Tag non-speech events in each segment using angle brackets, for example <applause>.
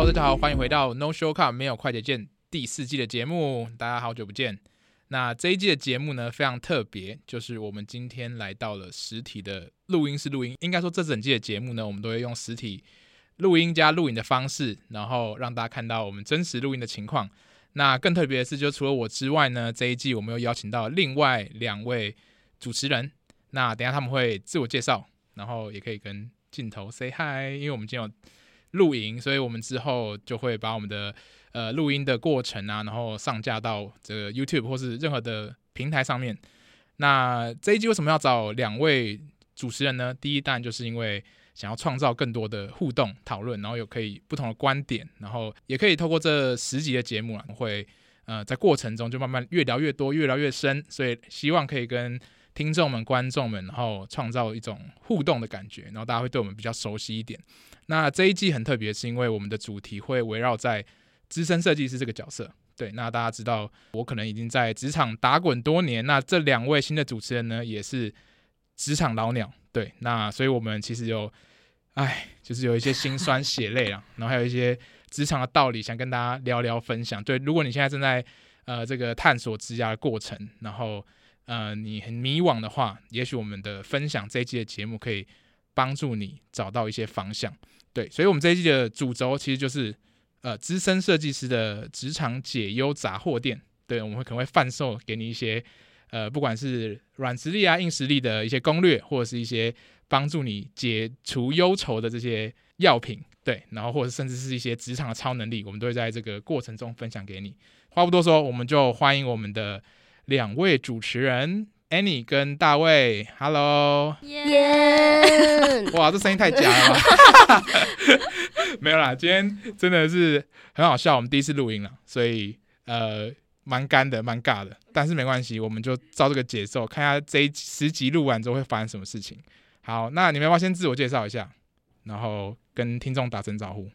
大家好，欢迎回到 No Shortcut 没有快捷键第四季的节目。大家好久不见。那这一季的节目呢，非常特别，就是我们今天来到了实体的录音室录音。应该说，这整季的节目呢，我们都会用实体录音加录影的方式，然后让大家看到我们真实录音的情况。那更特别的是，就除了我之外呢，这一季我们又邀请到另外两位主持人。那等下他们会自我介绍，然后也可以跟镜头 say hi，因为我们今天有。录音，所以我们之后就会把我们的呃录音的过程啊，然后上架到这个 YouTube 或是任何的平台上面。那这一集为什么要找两位主持人呢？第一，当然就是因为想要创造更多的互动讨论，然后有可以不同的观点，然后也可以透过这十集的节目啊，会呃在过程中就慢慢越聊越多，越聊越深，所以希望可以跟听众们、观众们，然后创造一种互动的感觉，然后大家会对我们比较熟悉一点。那这一季很特别，是因为我们的主题会围绕在资深设计师这个角色。对，那大家知道我可能已经在职场打滚多年，那这两位新的主持人呢，也是职场老鸟。对，那所以我们其实有，哎，就是有一些辛酸血泪啊，然后还有一些职场的道理想跟大家聊聊分享。对，如果你现在正在呃这个探索职涯的过程，然后呃你很迷惘的话，也许我们的分享这一季的节目可以帮助你找到一些方向。对，所以，我们这一季的主轴其实就是，呃，资深设计师的职场解忧杂货店。对，我们会可能会贩售给你一些，呃，不管是软实力啊、硬实力的一些攻略，或者是一些帮助你解除忧愁的这些药品。对，然后或者甚至是一些职场的超能力，我们都会在这个过程中分享给你。话不多说，我们就欢迎我们的两位主持人。Annie 跟大卫，Hello，耶!哇，这声音太假了吧？<laughs> 没有啦，今天真的是很好笑，我们第一次录音了，所以呃，蛮干的，蛮尬的，但是没关系，我们就照这个节奏，看一下这一十集录完之后会发生什么事情。好，那你们要不要先自我介绍一下，然后跟听众打声招呼？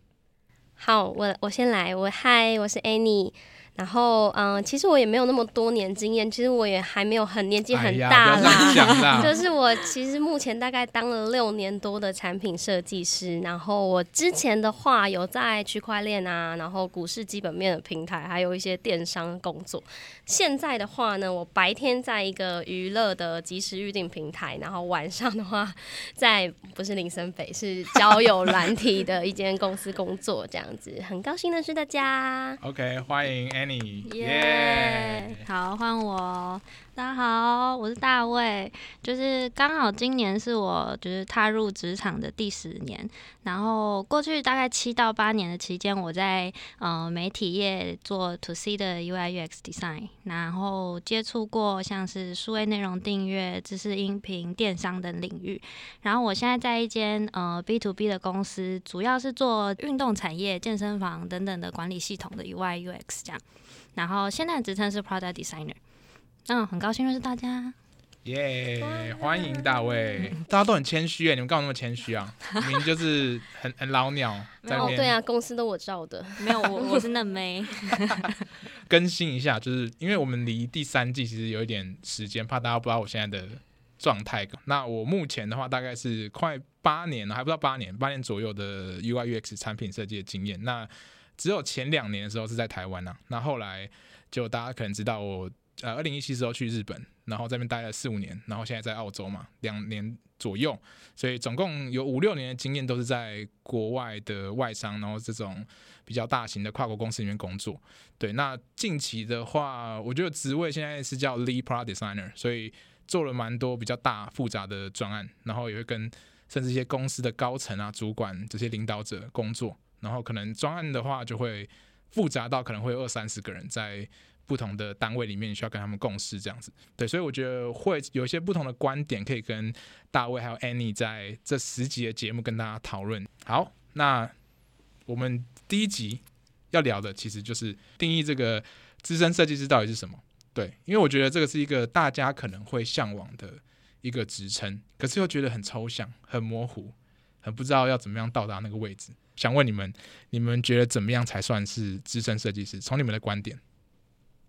好，我我先来，我嗨，我是 Annie。然后，嗯，其实我也没有那么多年经验，其实我也还没有很年纪很大啦。啦就是我其实目前大概当了六年多的产品设计师。然后我之前的话有在区块链啊，然后股市基本面的平台，还有一些电商工作。现在的话呢，我白天在一个娱乐的即时预定平台，然后晚上的话在不是林森北，是交友软体的一间公司工作，这样子。很高兴认识大家。OK，欢迎。耶！好，换我。大家好，我是大卫。就是刚好今年是我就是踏入职场的第十年，然后过去大概七到八年的期间，我在呃媒体业做 To C 的 UI UX design，然后接触过像是数位内容订阅、知识音频、电商等领域。然后我现在在一间呃 B to B 的公司，主要是做运动产业、健身房等等的管理系统的 UI UX 这样。然后现在的职称是 Product Designer。嗯，很高兴认识大家。耶，yeah, 欢迎大卫。大家都很谦虚哎，你们干嘛那么谦虚啊？明明就是很 <laughs> 很老鸟。哦，对啊，公司都我照的。没有，我 <laughs> 我是嫩妹。<laughs> 更新一下，就是因为我们离第三季其实有一点时间，怕大家不知道我现在的状态。那我目前的话，大概是快八年了，还不到八年，八年左右的 UI UX 产品设计的经验。那只有前两年的时候是在台湾啊。那后来就大家可能知道我。呃，二零一七时候去日本，然后在那边待了四五年，然后现在在澳洲嘛，两年左右，所以总共有五六年的经验都是在国外的外商，然后这种比较大型的跨国公司里面工作。对，那近期的话，我觉得职位现在是叫 Lead Product Designer，所以做了蛮多比较大复杂的专案，然后也会跟甚至一些公司的高层啊、主管这些领导者工作，然后可能专案的话就会复杂到可能会有二三十个人在。不同的单位里面，需要跟他们共事，这样子，对，所以我觉得会有一些不同的观点，可以跟大卫还有 Annie 在这十集的节目跟大家讨论。好，那我们第一集要聊的其实就是定义这个资深设计师到底是什么？对，因为我觉得这个是一个大家可能会向往的一个职称，可是又觉得很抽象、很模糊、很不知道要怎么样到达那个位置。想问你们，你们觉得怎么样才算是资深设计师？从你们的观点。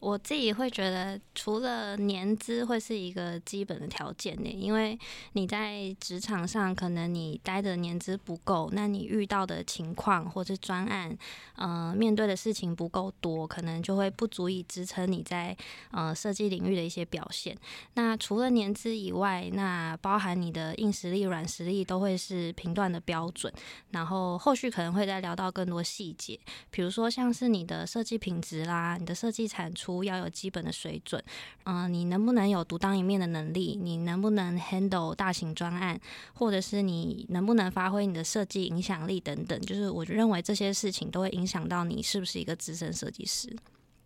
我自己会觉得，除了年资会是一个基本的条件呢，因为你在职场上可能你待的年资不够，那你遇到的情况或是专案，呃，面对的事情不够多，可能就会不足以支撑你在呃设计领域的一些表现。那除了年资以外，那包含你的硬实力、软实力都会是评断的标准。然后后续可能会再聊到更多细节，比如说像是你的设计品质啦，你的设计产出。要有基本的水准，嗯、你能不能有独当一面的能力？你能不能 handle 大型专案，或者是你能不能发挥你的设计影响力等等？就是我认为这些事情都会影响到你是不是一个资深设计师。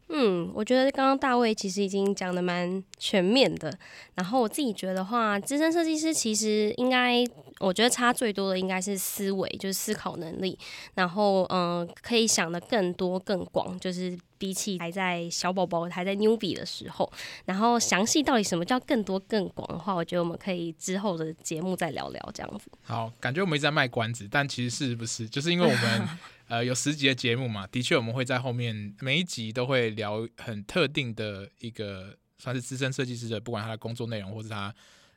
嗯，我觉得刚刚大卫其实已经讲得蛮全面的。然后我自己觉得话，资深设计师其实应该，我觉得差最多的应该是思维，就是思考能力。然后，嗯、可以想得更多更广，就是比起还在小宝宝还在 newbie 的时候。然后，详细到底什么叫更多更广的话，我觉得我们可以之后的节目再聊聊这样子。好，感觉我们一直在卖关子，但其实是不是就是因为我们。呃，有十集的节目嘛，的确我们会在后面每一集都会聊很特定的一个算是资深设计师的，不管他的工作内容，或是他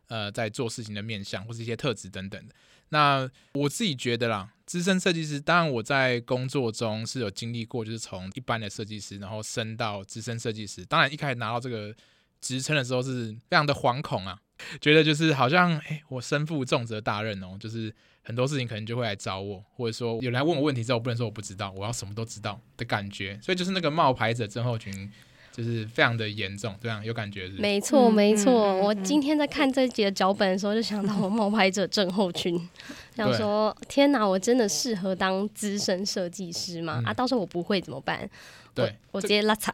呃在做事情的面向，或是一些特质等等的。那我自己觉得啦，资深设计师，当然我在工作中是有经历过，就是从一般的设计师，然后升到资深设计师。当然一开始拿到这个职称的时候是非常的惶恐啊，觉得就是好像哎、我身负重责大任哦，就是。很多事情可能就会来找我，或者说有人来问我问题之后，我不能说我不知道，我要什么都知道的感觉，所以就是那个冒牌者症候群，就是非常的严重，这样有感觉是是？没错，没错。我今天在看这一集的脚本的时候，就想到我冒牌者症候群，想说天哪，我真的适合当资深设计师吗？嗯、啊，到时候我不会怎么办？对，我，我直接拉惨。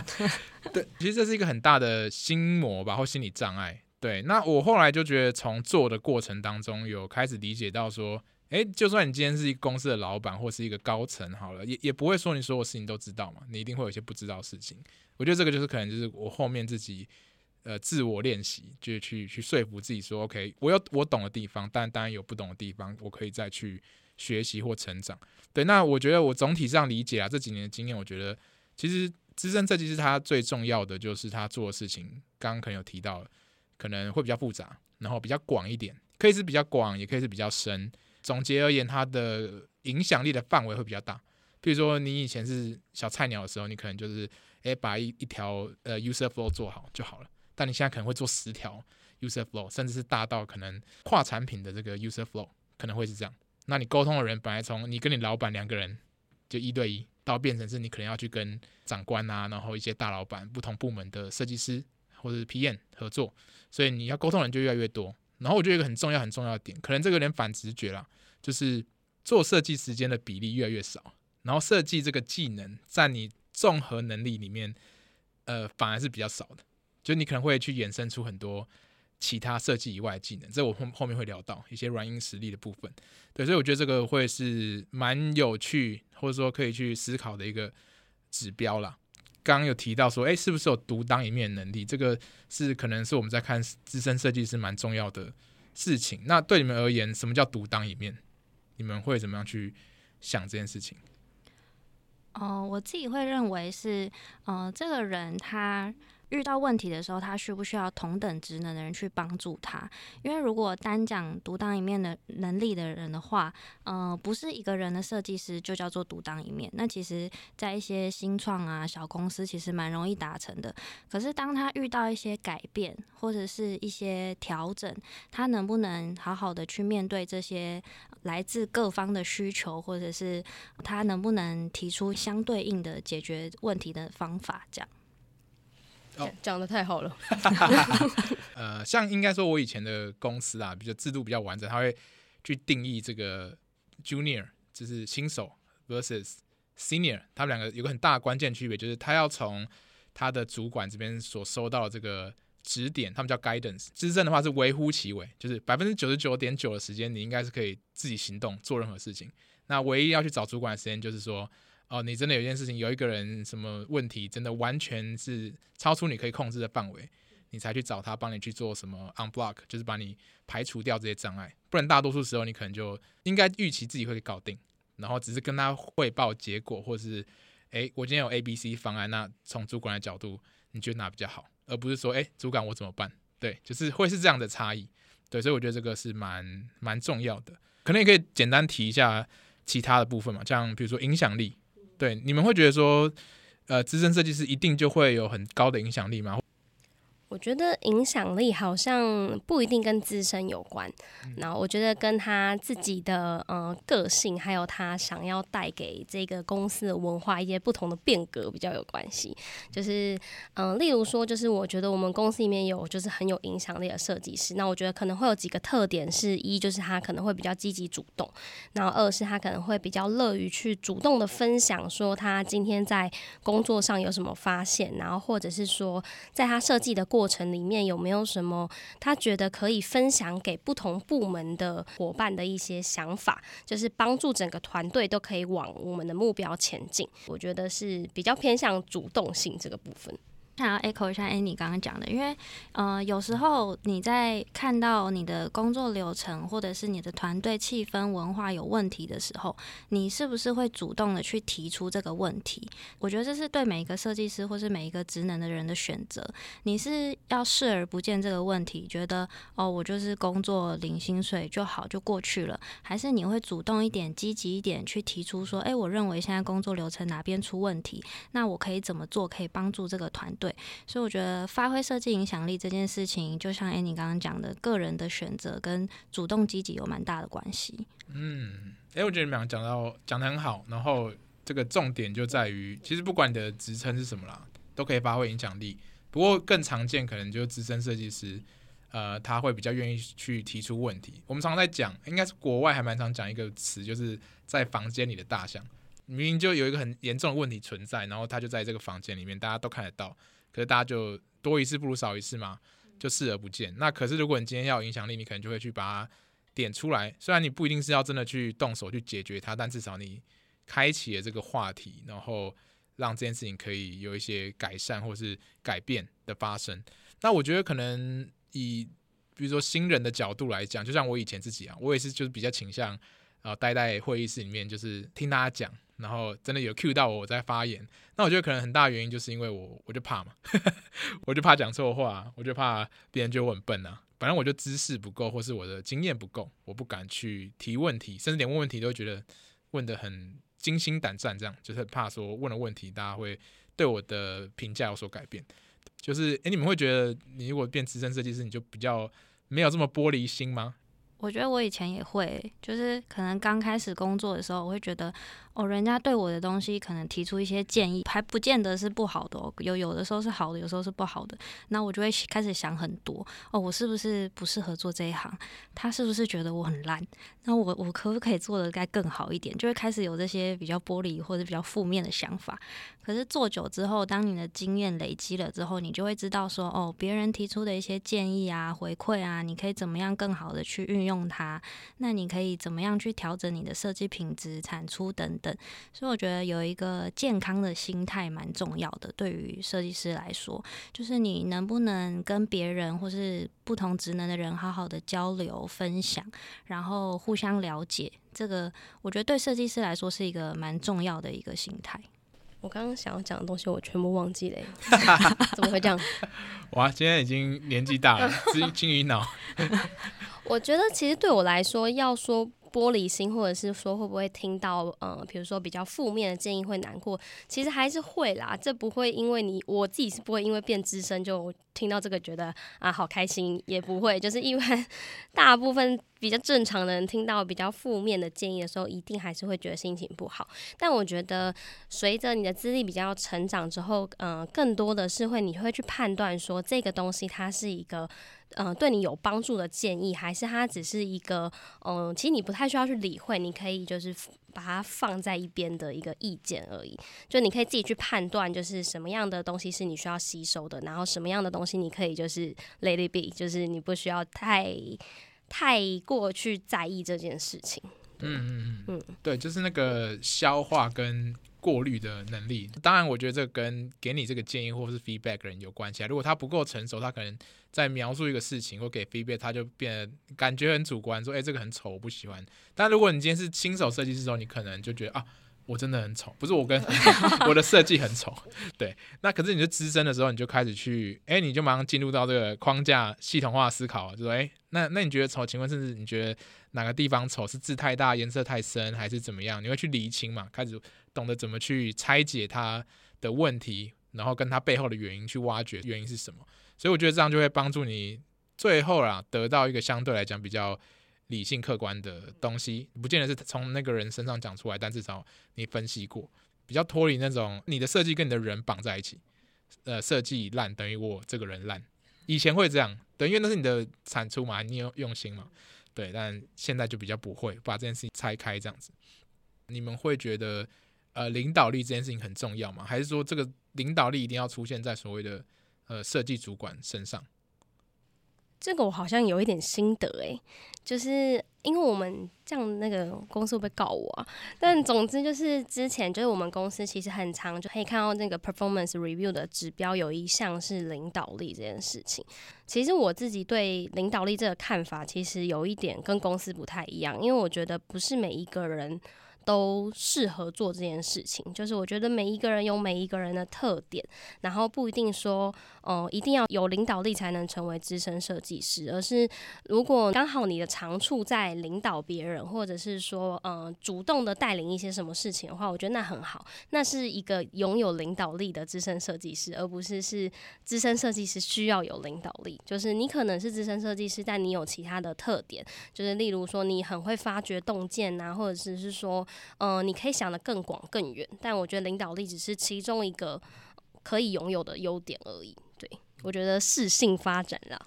<laughs> 对，其实这是一个很大的心魔吧，或心理障碍。对，那我后来就觉得，从做的过程当中，有开始理解到说，诶，就算你今天是一个公司的老板或是一个高层，好了，也也不会说你所有事情都知道嘛，你一定会有一些不知道的事情。我觉得这个就是可能就是我后面自己呃自我练习，就是去去说服自己说，OK，我有我懂的地方，但当然有不懂的地方，我可以再去学习或成长。对，那我觉得我总体上理解啊，这几年的经验，我觉得其实资深设计师他最重要的就是他做的事情，刚刚可能有提到。可能会比较复杂，然后比较广一点，可以是比较广，也可以是比较深。总结而言，它的影响力的范围会比较大。比如说，你以前是小菜鸟的时候，你可能就是诶把一一条呃 user flow 做好就好了。但你现在可能会做十条 user flow，甚至是大到可能跨产品的这个 user flow，可能会是这样。那你沟通的人本来从你跟你老板两个人就一对一，到变成是你可能要去跟长官啊，然后一些大老板、不同部门的设计师。或者是 PM 合作，所以你要沟通的人就越来越多。然后我觉得一个很重要、很重要的点，可能这个有点反直觉啦，就是做设计时间的比例越来越少，然后设计这个技能在你综合能力里面，呃，反而是比较少的。就你可能会去衍生出很多其他设计以外的技能，这我后后面会聊到一些软硬实力的部分。对，所以我觉得这个会是蛮有趣，或者说可以去思考的一个指标啦。刚刚有提到说，哎，是不是有独当一面能力？这个是可能是我们在看资深设计师蛮重要的事情。那对你们而言，什么叫独当一面？你们会怎么样去想这件事情？哦，我自己会认为是，呃，这个人他。遇到问题的时候，他需不需要同等职能的人去帮助他？因为如果单讲独当一面的能力的人的话，呃，不是一个人的设计师就叫做独当一面。那其实，在一些新创啊、小公司，其实蛮容易达成的。可是，当他遇到一些改变或者是一些调整，他能不能好好的去面对这些来自各方的需求，或者是他能不能提出相对应的解决问题的方法？这样。讲、oh. 得太好了。<laughs> 呃，像应该说，我以前的公司啊，比较制度比较完整，他会去定义这个 junior，就是新手 versus senior，他们两个有个很大的关键区别，就是他要从他的主管这边所收到的这个指点，他们叫 guidance。资深的话是微乎其微，就是百分之九十九点九的时间，你应该是可以自己行动做任何事情。那唯一要去找主管的时间，就是说。哦，你真的有件事情，有一个人什么问题，真的完全是超出你可以控制的范围，你才去找他帮你去做什么 unblock，就是把你排除掉这些障碍。不然大多数时候你可能就应该预期自己会搞定，然后只是跟他汇报结果，或是哎，我今天有 A、B、C 方案，那从主管的角度，你觉得哪比较好？而不是说，哎，主管我怎么办？对，就是会是这样的差异。对，所以我觉得这个是蛮蛮重要的。可能也可以简单提一下其他的部分嘛，像比如说影响力。对，你们会觉得说，呃，资深设计师一定就会有很高的影响力吗？我觉得影响力好像不一定跟自身有关，然后我觉得跟他自己的呃个性，还有他想要带给这个公司的文化一些不同的变革比较有关系。就是嗯、呃，例如说，就是我觉得我们公司里面有就是很有影响力的设计师，那我觉得可能会有几个特点是：一就是他可能会比较积极主动，然后二是他可能会比较乐于去主动的分享，说他今天在工作上有什么发现，然后或者是说在他设计的过。过程里面有没有什么他觉得可以分享给不同部门的伙伴的一些想法，就是帮助整个团队都可以往我们的目标前进。我觉得是比较偏向主动性这个部分。想要 echo 一下 Annie 刚刚讲的，因为呃，有时候你在看到你的工作流程或者是你的团队气氛文化有问题的时候，你是不是会主动的去提出这个问题？我觉得这是对每一个设计师或是每一个职能的人的选择。你是要视而不见这个问题，觉得哦，我就是工作领薪水就好就过去了，还是你会主动一点、积极一点去提出说，诶，我认为现在工作流程哪边出问题，那我可以怎么做可以帮助这个团？对，所以我觉得发挥设计影响力这件事情，就像 Annie 刚刚讲的，个人的选择跟主动积极有蛮大的关系。嗯，哎，我觉得你们俩讲到讲得很好，然后这个重点就在于，其实不管你的职称是什么啦，都可以发挥影响力。不过更常见可能就是资深设计师，呃，他会比较愿意去提出问题。我们常在讲，应该是国外还蛮常讲一个词，就是在房间里的大象。明明就有一个很严重的问题存在，然后他就在这个房间里面，大家都看得到，可是大家就多一事不如少一事嘛，就视而不见。那可是如果你今天要有影响力，你可能就会去把它点出来。虽然你不一定是要真的去动手去解决它，但至少你开启了这个话题，然后让这件事情可以有一些改善或是改变的发生。那我觉得可能以比如说新人的角度来讲，就像我以前自己啊，我也是就是比较倾向啊待在会议室里面，就是听大家讲。然后真的有 cue 到我，我在发言，那我觉得可能很大原因就是因为我我就怕嘛，<laughs> 我就怕讲错话，我就怕别人觉得我很笨啊。反正我就知识不够，或是我的经验不够，我不敢去提问题，甚至连问问题都觉得问的很惊心胆战，这样就是怕说问了问题大家会对我的评价有所改变。就是诶，你们会觉得你如果变资深设计师，你就比较没有这么玻璃心吗？我觉得我以前也会，就是可能刚开始工作的时候，我会觉得。哦，人家对我的东西可能提出一些建议，还不见得是不好的哦。有有的时候是好的，有时候是不好的。那我就会开始想很多。哦，我是不是不适合做这一行？他是不是觉得我很烂？那我我可不可以做得该更好一点？就会开始有这些比较玻璃或者比较负面的想法。可是做久之后，当你的经验累积了之后，你就会知道说，哦，别人提出的一些建议啊、回馈啊，你可以怎么样更好的去运用用它？那你可以怎么样去调整你的设计品质、产出等。等，所以我觉得有一个健康的心态蛮重要的。对于设计师来说，就是你能不能跟别人或是不同职能的人好好的交流分享，然后互相了解，这个我觉得对设计师来说是一个蛮重要的一个心态。我刚刚想要讲的东西，我全部忘记了，怎么会这样？<laughs> 哇，今天已经年纪大了，<laughs> 金鱼脑。<laughs> 我觉得其实对我来说，要说。玻璃心，或者是说会不会听到，嗯，比如说比较负面的建议会难过，其实还是会啦。这不会因为你，我自己是不会因为变资深就听到这个觉得啊好开心，也不会，就是因为大部分比较正常的人听到比较负面的建议的时候，一定还是会觉得心情不好。但我觉得随着你的资历比较成长之后，嗯，更多的是会你会去判断说这个东西它是一个。嗯、呃，对你有帮助的建议，还是它只是一个，嗯、呃，其实你不太需要去理会，你可以就是把它放在一边的一个意见而已。就你可以自己去判断，就是什么样的东西是你需要吸收的，然后什么样的东西你可以就是 let it be，就是你不需要太太过去在意这件事情。嗯嗯嗯，对，就是那个消化跟。过滤的能力，当然，我觉得这跟给你这个建议或是 feedback 的人有关系啊。如果他不够成熟，他可能在描述一个事情或给 feedback，他就变得感觉很主观，说：“哎，这个很丑，我不喜欢。”但如果你今天是新手设计师的时候，你可能就觉得啊，我真的很丑，不是我跟 <laughs> 我的设计很丑，对。那可是你就资深的时候，你就开始去，哎、你就马上进入到这个框架系统化思考，就说，哎、那那你觉得丑？请问，甚至你觉得哪个地方丑？是字太大、颜色太深，还是怎么样？你会去厘清嘛？开始懂得怎么去拆解它的问题，然后跟它背后的原因去挖掘原因是什么。所以我觉得这样就会帮助你最后啦，得到一个相对来讲比较。理性客观的东西，不见得是从那个人身上讲出来，但至少你分析过，比较脱离那种你的设计跟你的人绑在一起。呃，设计烂等于我这个人烂，以前会这样，对，因为那是你的产出嘛，你有用心嘛，对，但现在就比较不会把这件事情拆开这样子。你们会觉得呃领导力这件事情很重要吗？还是说这个领导力一定要出现在所谓的呃设计主管身上？这个我好像有一点心得诶，就是因为我们这样那个公司会不会告我啊？但总之就是之前就是我们公司其实很长就可以看到那个 performance review 的指标有一项是领导力这件事情。其实我自己对领导力这个看法其实有一点跟公司不太一样，因为我觉得不是每一个人。都适合做这件事情，就是我觉得每一个人有每一个人的特点，然后不一定说，哦、一定要有领导力才能成为资深设计师，而是如果刚好你的长处在领导别人，或者是说，嗯、主动的带领一些什么事情的话，我觉得那很好，那是一个拥有领导力的资深设计师，而不是是资深设计师需要有领导力，就是你可能是资深设计师，但你有其他的特点，就是例如说你很会发掘洞见呐，或者是是说。嗯、你可以想得更广更远，但我觉得领导力只是其中一个可以拥有的优点而已。对，我觉得适性发展啦。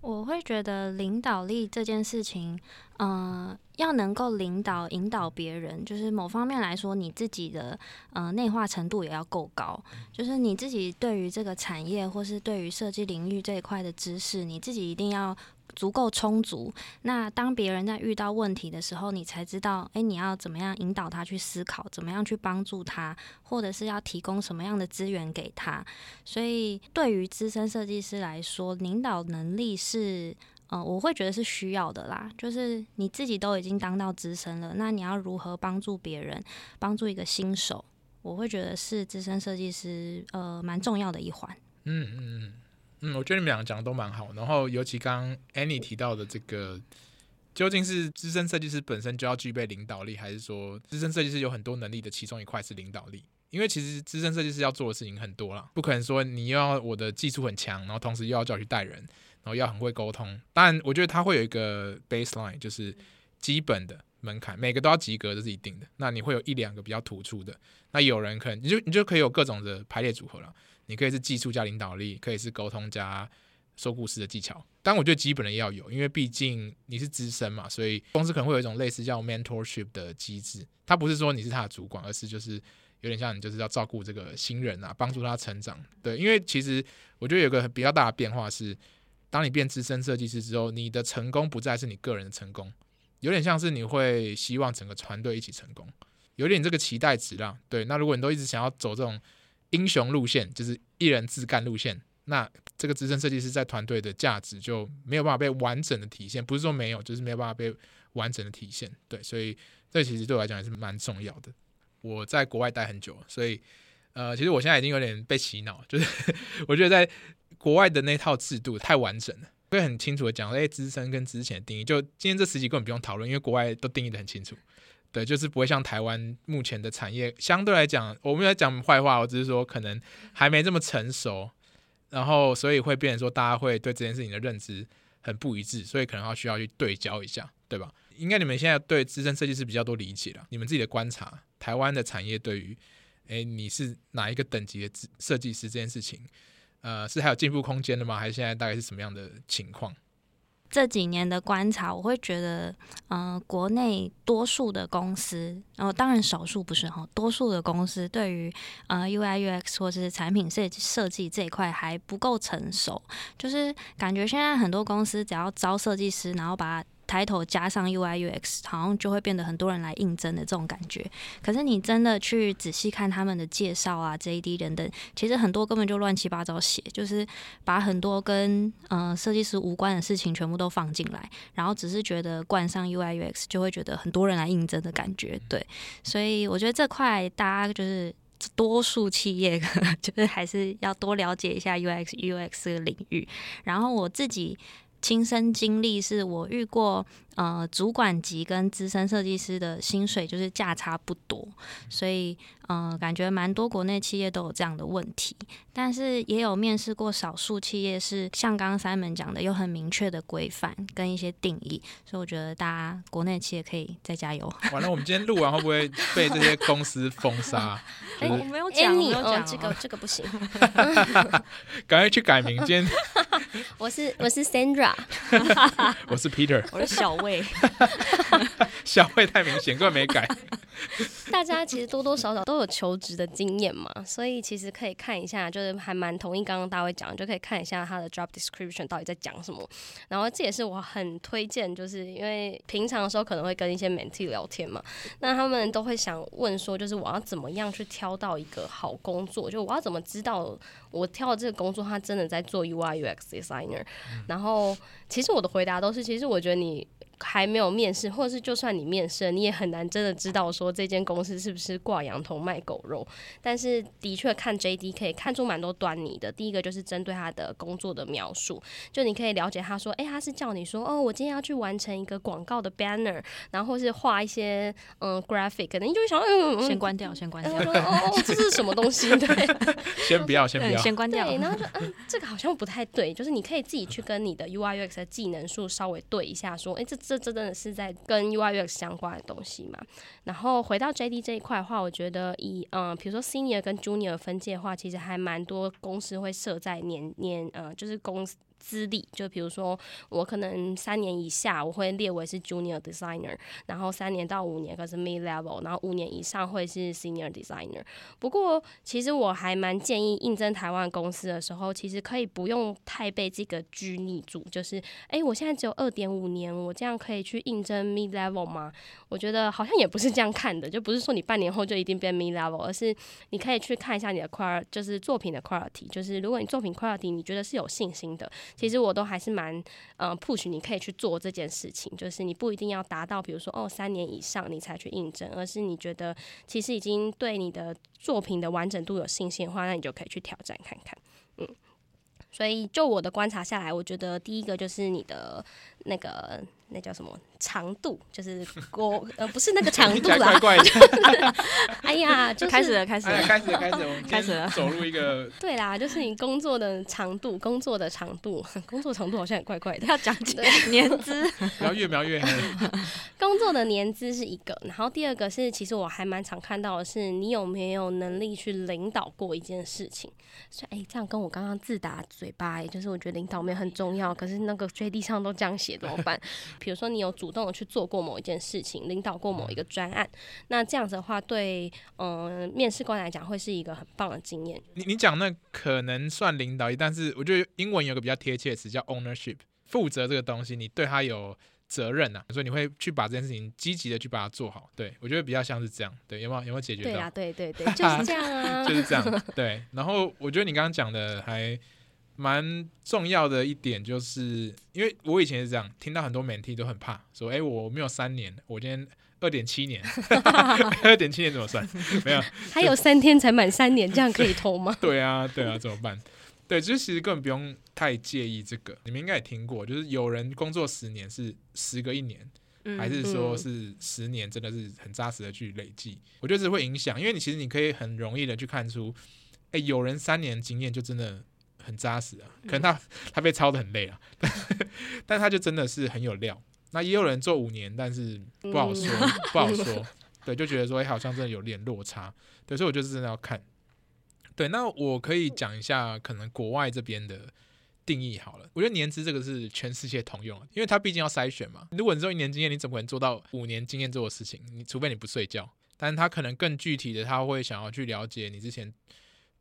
我会觉得领导力这件事情，呃，要能够领导引导别人，就是某方面来说，你自己的呃内化程度也要够高，就是你自己对于这个产业或是对于设计领域这一块的知识，你自己一定要。足够充足，那当别人在遇到问题的时候，你才知道，诶，你要怎么样引导他去思考，怎么样去帮助他，或者是要提供什么样的资源给他。所以，对于资深设计师来说，领导能力是，呃，我会觉得是需要的啦。就是你自己都已经当到资深了，那你要如何帮助别人，帮助一个新手？我会觉得是资深设计师，呃，蛮重要的一环。嗯嗯嗯。嗯，我觉得你们两个讲的都蛮好。然后，尤其刚刚 Annie 提到的这个，究竟是资深设计师本身就要具备领导力，还是说资深设计师有很多能力的其中一块是领导力？因为其实资深设计师要做的事情很多啦，不可能说你又要我的技术很强，然后同时又要叫我去带人，然后要很会沟通。当然，我觉得他会有一个 baseline，就是基本的门槛，每个都要及格，这是一定的。那你会有一两个比较突出的，那有人可能你就你就可以有各种的排列组合了。你可以是技术加领导力，可以是沟通加说故事的技巧。但我觉得基本的也要有，因为毕竟你是资深嘛，所以公司可能会有一种类似叫 mentorship 的机制。他不是说你是他的主管，而是就是有点像你就是要照顾这个新人啊，帮助他成长。对，因为其实我觉得有个比较大的变化是，当你变资深设计师之后，你的成功不再是你个人的成功，有点像是你会希望整个团队一起成功，有点这个期待值啦。对，那如果你都一直想要走这种。英雄路线就是一人自干路线，那这个资深设计师在团队的价值就没有办法被完整的体现，不是说没有，就是没有办法被完整的体现。对，所以这其实对我来讲也是蛮重要的。我在国外待很久，所以呃，其实我现在已经有点被洗脑，就是 <laughs> 我觉得在国外的那套制度太完整了，会很清楚的讲，哎，资深跟资浅的定义，就今天这十几根本不用讨论，因为国外都定义的很清楚。对，就是不会像台湾目前的产业相对来讲，我们要讲坏话，我只是说可能还没这么成熟，然后所以会变成说大家会对这件事情的认知很不一致，所以可能要需要去对焦一下，对吧？应该你们现在对资深设计师比较多理解了，你们自己的观察，台湾的产业对于，诶，你是哪一个等级的设计师这件事情，呃，是还有进步空间的吗？还是现在大概是什么样的情况？这几年的观察，我会觉得，呃，国内多数的公司，然后当然少数不是哈，多数的公司对于呃 UI UX 或者是产品设设计这一块还不够成熟，就是感觉现在很多公司只要招设计师，然后把 title 加上 UI UX，好像就会变得很多人来应征的这种感觉。可是你真的去仔细看他们的介绍啊、JD 等等，其实很多根本就乱七八糟写，就是把很多跟呃设计师无关的事情全部都放进来，然后只是觉得冠上 UI UX 就会觉得很多人来应征的感觉。对，所以我觉得这块大家就是多数企业 <laughs> 就是还是要多了解一下 UX UX 的领域。然后我自己。亲身经历是我遇过，呃，主管级跟资深设计师的薪水就是价差不多，所以。呃，感觉蛮多国内企业都有这样的问题，但是也有面试过少数企业是像刚刚 Simon 讲的，有很明确的规范跟一些定义，所以我觉得大家国内企业可以再加油。完了，我们今天录完会不会被这些公司封杀？哎、就是欸，我没有讲，你没有讲、哦，这个这个不行，<laughs> 赶快去改名。今天 <laughs> 我是我是 Sandra，<laughs> 我是 Peter，我是小魏，<laughs> 小魏太明显，根本没改。<laughs> 大家其实多多少少都有求职的经验嘛，所以其实可以看一下，就是还蛮同意刚刚大卫讲的，就可以看一下他的 job description 到底在讲什么。然后这也是我很推荐，就是因为平常的时候可能会跟一些 mentee 聊天嘛，那他们都会想问说，就是我要怎么样去挑到一个好工作？就我要怎么知道我挑的这个工作，他真的在做 UI UX designer？然后其实我的回答都是，其实我觉得你。还没有面试，或者是就算你面试，你也很难真的知道说这间公司是不是挂羊头卖狗肉。但是的确看 JD 可以看出蛮多端倪的。第一个就是针对他的工作的描述，就你可以了解他说，哎、欸，他是叫你说，哦，我今天要去完成一个广告的 banner，然后是画一些嗯 graphic，可能你就会想，嗯，先关掉，先关掉。哦哦，这是什么东西？对，先不要，先不要，先关掉。对，然后就嗯，这个好像不太对，就是你可以自己去跟你的 UI UX 的技能数稍微对一下，说，哎、欸，这。这这真的是在跟 UI UX 相关的东西嘛？然后回到 JD 这一块的话，我觉得以嗯，比如说 Senior 跟 Junior 分界的话，其实还蛮多公司会设在年年呃，就是公司。资历就比如说，我可能三年以下我会列为是 junior designer，然后三年到五年可是 mid level，然后五年以上会是 senior designer。不过其实我还蛮建议应征台湾公司的时候，其实可以不用太被这个拘泥住，就是哎、我现在只有二点五年，我这样可以去应征 mid level 吗？我觉得好像也不是这样看的，就不是说你半年后就一定变 mid level，而是你可以去看一下你的 quality，就是作品的 quality，就是如果你作品 quality 你觉得是有信心的。其实我都还是蛮嗯 push，你可以去做这件事情，就是你不一定要达到，比如说哦三年以上你才去应征，而是你觉得其实已经对你的作品的完整度有信心的话，那你就可以去挑战看看，嗯。所以就我的观察下来，我觉得第一个就是你的那个。那叫什么长度？<laughs> 就是过呃，不是那个长度啦。怪怪的哎呀，就开始了，开始了，开始了，开始了，我们开始了，走入一个。<laughs> 对啦，就是你工作的长度，工作的长度，工作长度好像也怪怪的。要讲几 <laughs> 年资，不要越描越黑。工作的年资是一个，然后第二个是，其实我还蛮常看到的是，你有没有能力去领导过一件事情。所以，哎、欸，这样跟我刚刚自打嘴巴，也就是我觉得领导面很重要，可是那个 JD 上都这样写，怎么办？比如说，你有主动的去做过某一件事情，领导过某一个专案，那这样子的话，对嗯、呃、面试官来讲会是一个很棒的经验。你你讲那可能算领导，但是我觉得英文有个比较贴切的词叫 ownership，负责这个东西，你对他有责任呐、啊，所以你会去把这件事情积极的去把它做好。对我觉得比较像是这样，对，有没有有没有解决到？对啊，对对对，<laughs> 就是这样啊，就是这样。对，然后我觉得你刚刚讲的还。蛮重要的一点就是，因为我以前是这样，听到很多 mentee 都很怕，说：“哎、欸，我没有三年，我今天二点七年，<laughs> <laughs> 二点七年怎么算？<laughs> 没有，还有三天才满三年，这样可以投吗？”对啊，对啊，怎么办？对，就是其实根本不用太介意这个。你们应该也听过，就是有人工作十年是十个一年，嗯、还是说是十年真的是很扎实的去累计？我觉得这会影响，因为你其实你可以很容易的去看出，哎、欸，有人三年经验就真的。很扎实啊，可能他他被抄的很累啊，但但他就真的是很有料。那也有人做五年，但是不好说，不好 <laughs> 说。对，就觉得说，哎，好像真的有点落差。对，所以我就是真的要看。对，那我可以讲一下可能国外这边的定义好了。我觉得年资这个是全世界通用的，因为他毕竟要筛选嘛。如果你只有一年经验，你怎么可能做到五年经验做的事情？你除非你不睡觉。但是他可能更具体的，他会想要去了解你之前。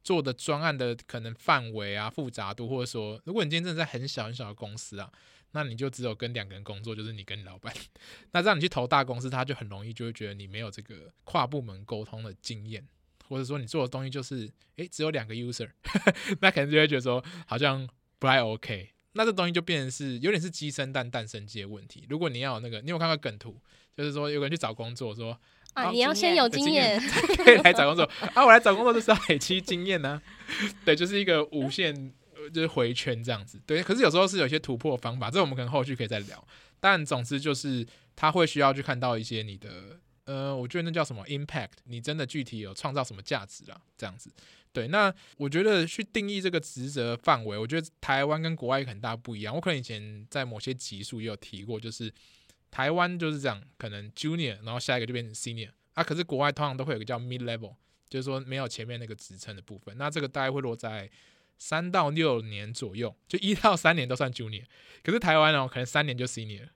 做的专案的可能范围啊、复杂度，或者说，如果你今天真的在很小很小的公司啊，那你就只有跟两个人工作，就是你跟老板。<laughs> 那这样你去投大公司，他就很容易就会觉得你没有这个跨部门沟通的经验，或者说你做的东西就是，诶、只有两个 user，<laughs> 那可能就会觉得说好像不太 OK。那这东西就变成是有点是鸡生蛋，蛋生鸡的问题。如果你要有那个，你有看过梗图，就是说有个人去找工作，说你要先有经验 <laughs> 可以来找工作啊，我来找工作就是要累积经验呢、啊。对，就是一个无限。就是回圈这样子，对。可是有时候是有些突破方法，这我们可能后续可以再聊。但总之就是他会需要去看到一些你的，呃，我觉得那叫什么 impact，你真的具体有创造什么价值啦，这样子。对，那我觉得去定义这个职责范围，我觉得台湾跟国外很大不一样。我可能以前在某些集数也有提过，就是台湾就是这样，可能 junior，然后下一个就变成 senior 啊。可是国外通常都会有个叫 mid level，就是说没有前面那个职称的部分。那这个大概会落在。三到六年左右，就一到三年都算 junior，可是台湾哦，可能三年就 senior。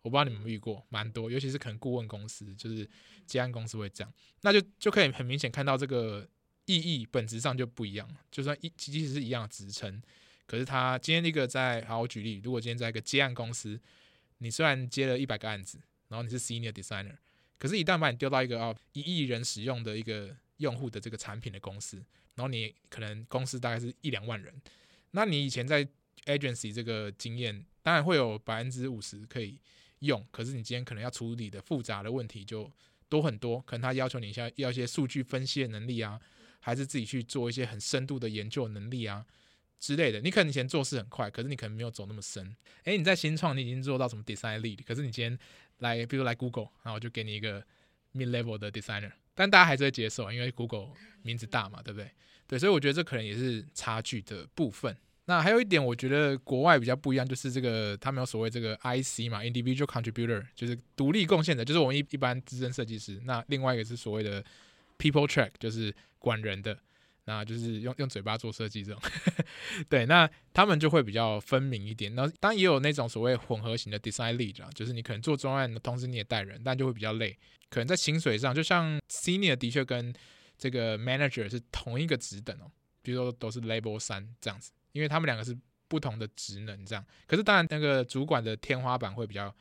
我不知道你们遇过，蛮多，尤其是可能顾问公司，就是接案公司会这样，那就就可以很明显看到这个意义本质上就不一样。就算一即使是一样的职称，可是他今天一个在，好，我举例，如果今天在一个接案公司，你虽然接了一百个案子，然后你是 senior designer，可是，一旦把你丢到一个哦一亿人使用的一个用户的这个产品的公司。然后你可能公司大概是一两万人，那你以前在 agency 这个经验，当然会有百分之五十可以用，可是你今天可能要处理的复杂的问题就多很多，可能他要求你一下要一些数据分析的能力啊，还是自己去做一些很深度的研究能力啊之类的。你可能以前做事很快，可是你可能没有走那么深。诶，你在新创你已经做到什么 design lead，可是你今天来，比如来 Google，然后就给你一个 mid level 的 designer。但大家还是会接受，因为 Google 名字大嘛，对不对？对，所以我觉得这可能也是差距的部分。那还有一点，我觉得国外比较不一样，就是这个他们有所谓这个 IC 嘛，Individual Contributor，就是独立贡献者，就是我们一一般资深设计师。那另外一个是所谓的 People Track，就是管人的。那就是用用嘴巴做设计这种，<laughs> 对，那他们就会比较分明一点。那当然也有那种所谓混合型的 design lead 啊，就是你可能做专案的同时你也带人，但就会比较累。可能在薪水上，就像 senior 的确跟这个 manager 是同一个职等哦，比如说都是 level 三这样子，因为他们两个是不同的职能这样。可是当然那个主管的天花板会比较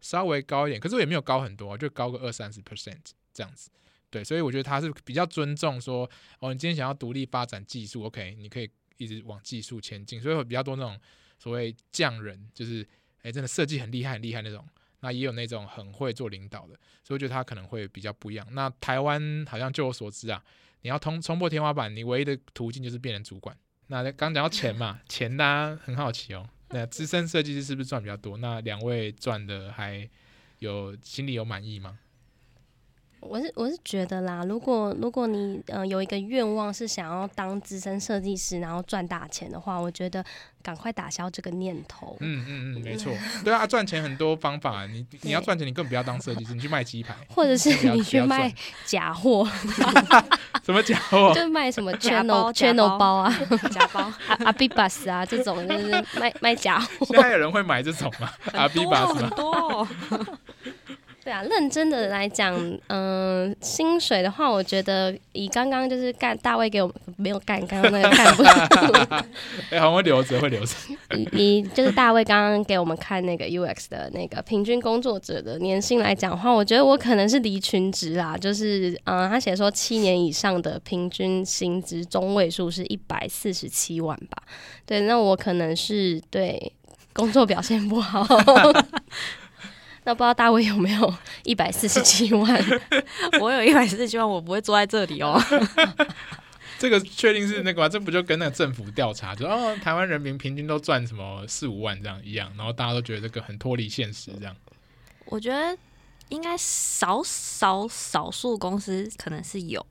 稍微高一点，可是也没有高很多，就高个二三十 percent 这样子。对，所以我觉得他是比较尊重说，哦，你今天想要独立发展技术，OK，你可以一直往技术前进，所以会比较多那种所谓匠人，就是哎，真的设计很厉害很厉害那种。那也有那种很会做领导的，所以我觉得他可能会比较不一样。那台湾好像就我所知啊，你要通冲破天花板，你唯一的途径就是变成主管。那刚讲到钱嘛，钱大家很好奇哦。那资深设计师是不是赚比较多？那两位赚的还有心里有满意吗？我是我是觉得啦，如果如果你呃有一个愿望是想要当资深设计师，然后赚大钱的话，我觉得赶快打消这个念头。嗯嗯嗯，没错，对啊，赚钱很多方法，<laughs> 你你要赚钱，你更不要当设计师，你去卖鸡排，或者是你去卖假货。<laughs> 什么假货？就是卖什么 channel channel 包啊，假包 <laughs> 阿 B bus 啊这种，就是卖卖假货。现在有人会买这种吗？阿 B bus 很多。对啊，认真的来讲，嗯、呃，薪水的话，我觉得以刚刚就是干大卫给我没有干刚刚那个干部，哎，好，会留着，会留着。以以就是大卫刚刚给我们看那个 UX 的那个平均工作者的年薪来讲的话，我觉得我可能是离群值啦，就是嗯、呃，他写说七年以上的平均薪资中位数是一百四十七万吧。对，那我可能是对工作表现不好。那不知道大卫有没有一百四十七万？<laughs> 我有一百四十七万，我不会坐在这里哦。<laughs> 这个确定是那个吗？这不就跟那个政府调查，就哦，台湾人民平均都赚什么四五万这样一样，然后大家都觉得这个很脱离现实这样。我觉得应该少少少数公司可能是有，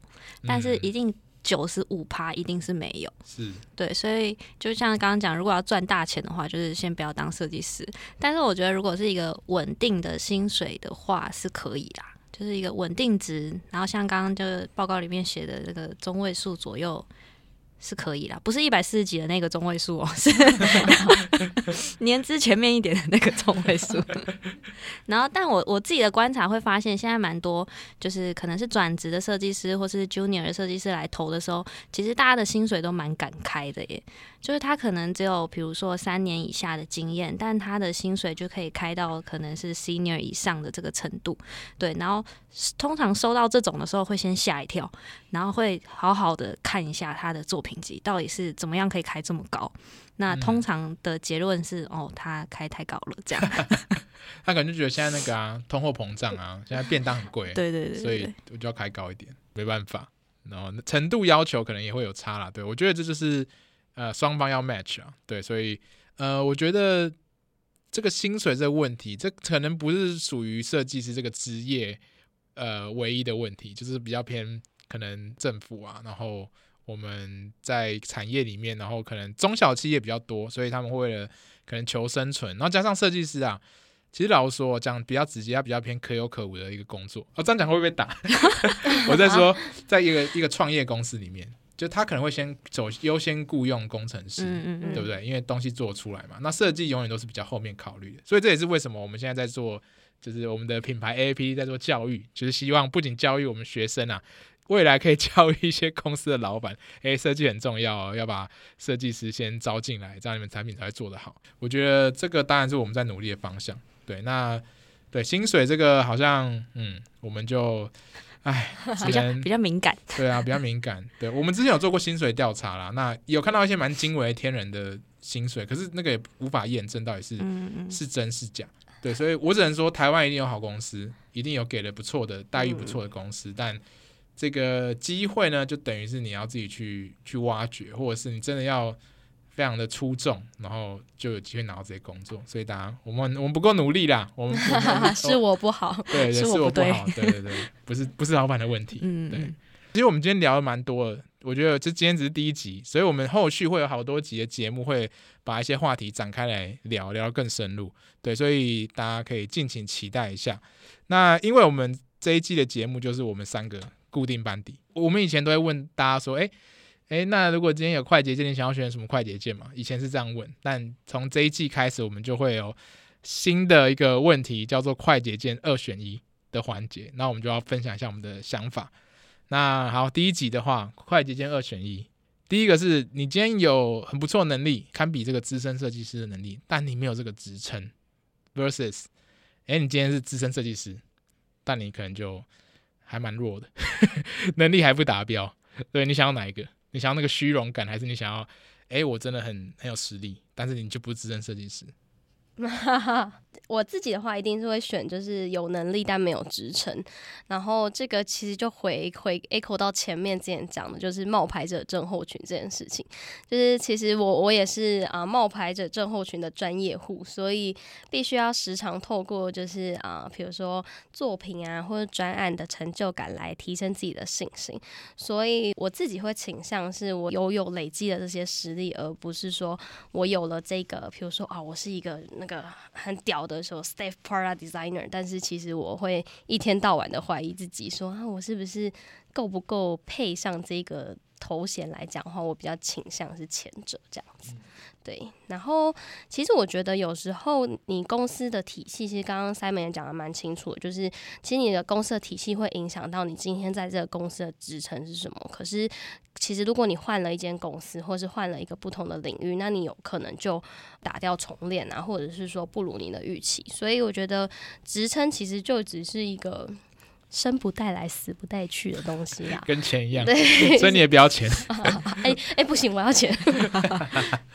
但是一定。九十五趴一定是没有，是对，所以就像刚刚讲，如果要赚大钱的话，就是先不要当设计师。但是我觉得，如果是一个稳定的薪水的话，是可以啦，就是一个稳定值。然后像刚刚就是报告里面写的这个中位数左右，是可以啦，不是一百四十几的那个中位数哦，<laughs> 是 <laughs> 年资前面一点的那个中位数。<laughs> 然后，但我我自己的观察会发现，现在蛮多就是可能是转职的设计师或是 junior 的设计师来投的时候，其实大家的薪水都蛮敢开的耶。就是他可能只有比如说三年以下的经验，但他的薪水就可以开到可能是 senior 以上的这个程度。对，然后通常收到这种的时候会先吓一跳，然后会好好的看一下他的作品集到底是怎么样可以开这么高。那通常的结论是，嗯、哦，他开太高了，这样。<laughs> 他可能就觉得现在那个啊，通货膨胀啊，现在便当很贵，<laughs> 对，对对对，所以我就要开高一点，没办法。然后程度要求可能也会有差啦。对，我觉得这就是呃双方要 match 啊，对，所以呃，我觉得这个薪水这个问题，这可能不是属于设计师这个职业呃唯一的问题，就是比较偏可能政府啊，然后。我们在产业里面，然后可能中小企业比较多，所以他们会为了可能求生存，然后加上设计师啊，其实老实说讲比较直接，他比较偏可有可无的一个工作。哦，这样讲会不会被打？<laughs> 我在说，在一个一个创业公司里面，就他可能会先走优先雇佣工程师，嗯嗯嗯对不对？因为东西做出来嘛，那设计永远都是比较后面考虑的。所以这也是为什么我们现在在做，就是我们的品牌 AAP 在做教育，就是希望不仅教育我们学生啊。未来可以 <laughs> 教育一些公司的老板，诶，设计很重要哦，要把设计师先招进来，这样你们产品才会做得好。我觉得这个当然是我们在努力的方向。对，那对薪水这个好像，嗯，我们就，哎，<laughs> 比较比较敏感。对啊，比较敏感。对，我们之前有做过薪水调查啦，那有看到一些蛮惊为天人的薪水，可是那个也无法验证到底是嗯嗯是真是假。对，所以我只能说，台湾一定有好公司，一定有给了不错的待遇不错的公司，嗯、但。这个机会呢，就等于是你要自己去去挖掘，或者是你真的要非常的出众，然后就有机会拿到这些工作。所以大家，我们我们不够努力啦，我们，<laughs> 是我不好，对，是我不好，对对对，不是不是老板的问题。嗯，对。其实我们今天聊的蛮多的，我觉得这今天只是第一集，所以我们后续会有好多集的节目，会把一些话题展开来聊，聊更深入。对，所以大家可以敬请期待一下。那因为我们这一季的节目就是我们三个。固定班底，我们以前都会问大家说，诶、欸，诶、那如果今天有快捷键，你想要选什么快捷键嘛？以前是这样问，但从这一季开始，我们就会有新的一个问题，叫做快捷键二选一的环节。那我们就要分享一下我们的想法。那好，第一集的话，快捷键二选一，第一个是你今天有很不错能力，堪比这个资深设计师的能力，但你没有这个职称，versus，诶、欸，你今天是资深设计师，但你可能就。还蛮弱的，<laughs> 能力还不达标。对，你想要哪一个？你想要那个虚荣感，还是你想要？哎、我真的很很有实力，但是你就不是资深设计师。<laughs> 我自己的话，一定是会选就是有能力但没有职称。然后这个其实就回回 echo 到前面之前讲的，就是冒牌者症候群这件事情。就是其实我我也是啊冒牌者症候群的专业户，所以必须要时常透过就是啊，比如说作品啊或者专案的成就感来提升自己的信心。所以我自己会倾向是我有有累积的这些实力，而不是说我有了这个，比如说啊，我是一个那个很屌的时候，Staff Product Designer，但是其实我会一天到晚的怀疑自己说，说啊，我是不是够不够配上这个头衔来讲的话，我比较倾向是前者这样子。对，然后其实我觉得有时候你公司的体系，其实刚刚 Simon 也讲的蛮清楚的，就是其实你的公司的体系会影响到你今天在这个公司的职称是什么。可是其实如果你换了一间公司，或是换了一个不同的领域，那你有可能就打掉重练啊，或者是说不如你的预期。所以我觉得职称其实就只是一个。生不带来，死不带去的东西啊，<laughs> 跟钱一样。对，<laughs> 所以你也不要钱。<laughs> 哎哎，不行，我要钱。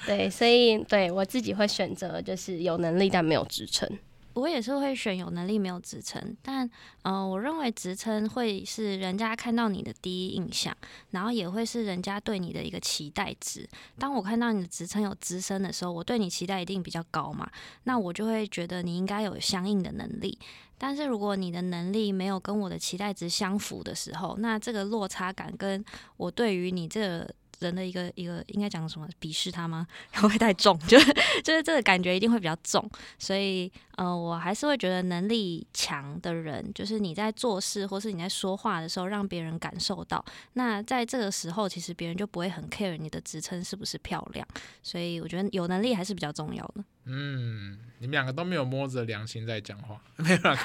对，所以对我自己会选择就是有能力但没有职称。我也是会选有能力没有职称，但呃，我认为职称会是人家看到你的第一印象，然后也会是人家对你的一个期待值。当我看到你的职称有资深的时候，我对你期待一定比较高嘛，那我就会觉得你应该有相应的能力。但是如果你的能力没有跟我的期待值相符的时候，那这个落差感跟我对于你这人的一个一个应该讲什么鄙视他吗？<laughs> 会太重，就是就是这个感觉一定会比较重，所以呃，我还是会觉得能力强的人，就是你在做事或是你在说话的时候，让别人感受到，那在这个时候，其实别人就不会很 care 你的职称是不是漂亮，所以我觉得有能力还是比较重要的。嗯，你们两个都没有摸着良心在讲话，<laughs> 没有啦，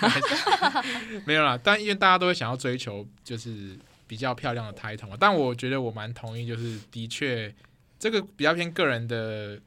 <laughs> 没有啦，但因为大家都会想要追求，就是。比较漂亮的 title，但我觉得我蛮同意，就是的确这个比较偏个人的，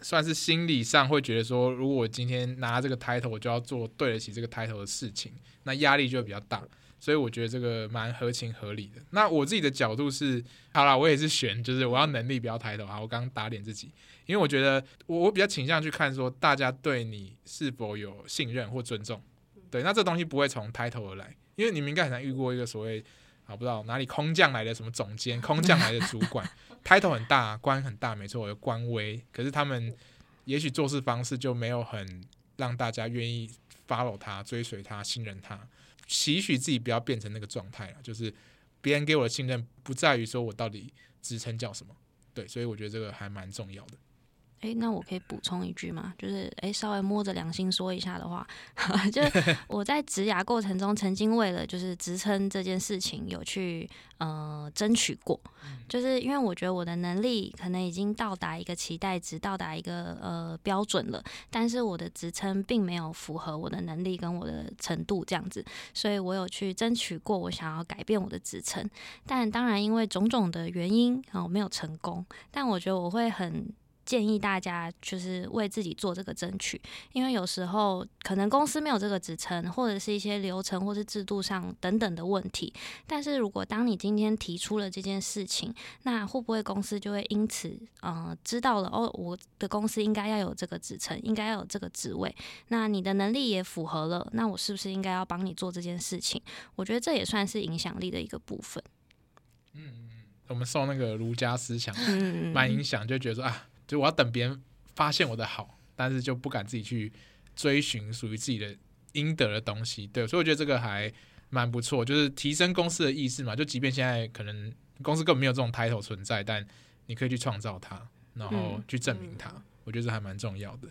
算是心理上会觉得说，如果我今天拿这个 title，我就要做对得起这个 title 的事情，那压力就会比较大，所以我觉得这个蛮合情合理的。那我自己的角度是，好啦，我也是选，就是我要能力不要 title 啊。我刚刚打脸自己，因为我觉得我我比较倾向去看说，大家对你是否有信任或尊重，对，那这东西不会从 title 而来，因为你们应该很难遇过一个所谓。啊，不知道哪里空降来的什么总监，<laughs> 空降来的主管，<laughs> title 很大，官很大，没错，我有官威。可是他们也许做事方式就没有很让大家愿意 follow 他、追随他、信任他。期许自己不要变成那个状态了，就是别人给我的信任不在于说我到底职称叫什么，对，所以我觉得这个还蛮重要的。哎，那我可以补充一句吗？就是哎，稍微摸着良心说一下的话，<laughs> 就 <laughs> 我在职涯过程中曾经为了就是职称这件事情有去呃争取过，就是因为我觉得我的能力可能已经到达一个期待值，到达一个呃标准了，但是我的职称并没有符合我的能力跟我的程度这样子，所以我有去争取过，我想要改变我的职称，但当然因为种种的原因啊，我没有成功，但我觉得我会很。建议大家就是为自己做这个争取，因为有时候可能公司没有这个职称，或者是一些流程或是制度上等等的问题。但是如果当你今天提出了这件事情，那会不会公司就会因此呃知道了哦，我的公司应该要有这个职称，应该要有这个职位，那你的能力也符合了，那我是不是应该要帮你做这件事情？我觉得这也算是影响力的一个部分。嗯，我们受那个儒家思想蛮影响，就觉得说啊。就我要等别人发现我的好，但是就不敢自己去追寻属于自己的应得的东西，对，所以我觉得这个还蛮不错，就是提升公司的意识嘛。就即便现在可能公司根本没有这种 title 存在，但你可以去创造它，然后去证明它，嗯、我觉得这还蛮重要的。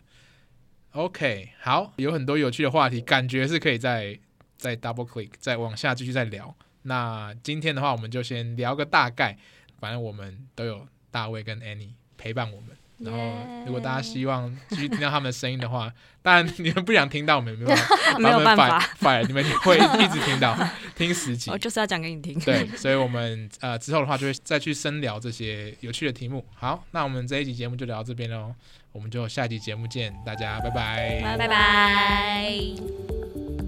OK，好，有很多有趣的话题，感觉是可以再再 double click 再往下继续再聊。那今天的话，我们就先聊个大概，反正我们都有大卫跟 Annie 陪伴我们。然后，如果大家希望继续听到他们的声音的话，<laughs> 当然你们不想听到，我们没有没有办法，<laughs> 反你们会一直听到 <laughs> 听十集。我就是要讲给你听。对，所以我们呃之后的话就会再去深聊这些有趣的题目。好，那我们这一集节目就聊到这边喽，我们就下一集节目见，大家拜拜，拜拜。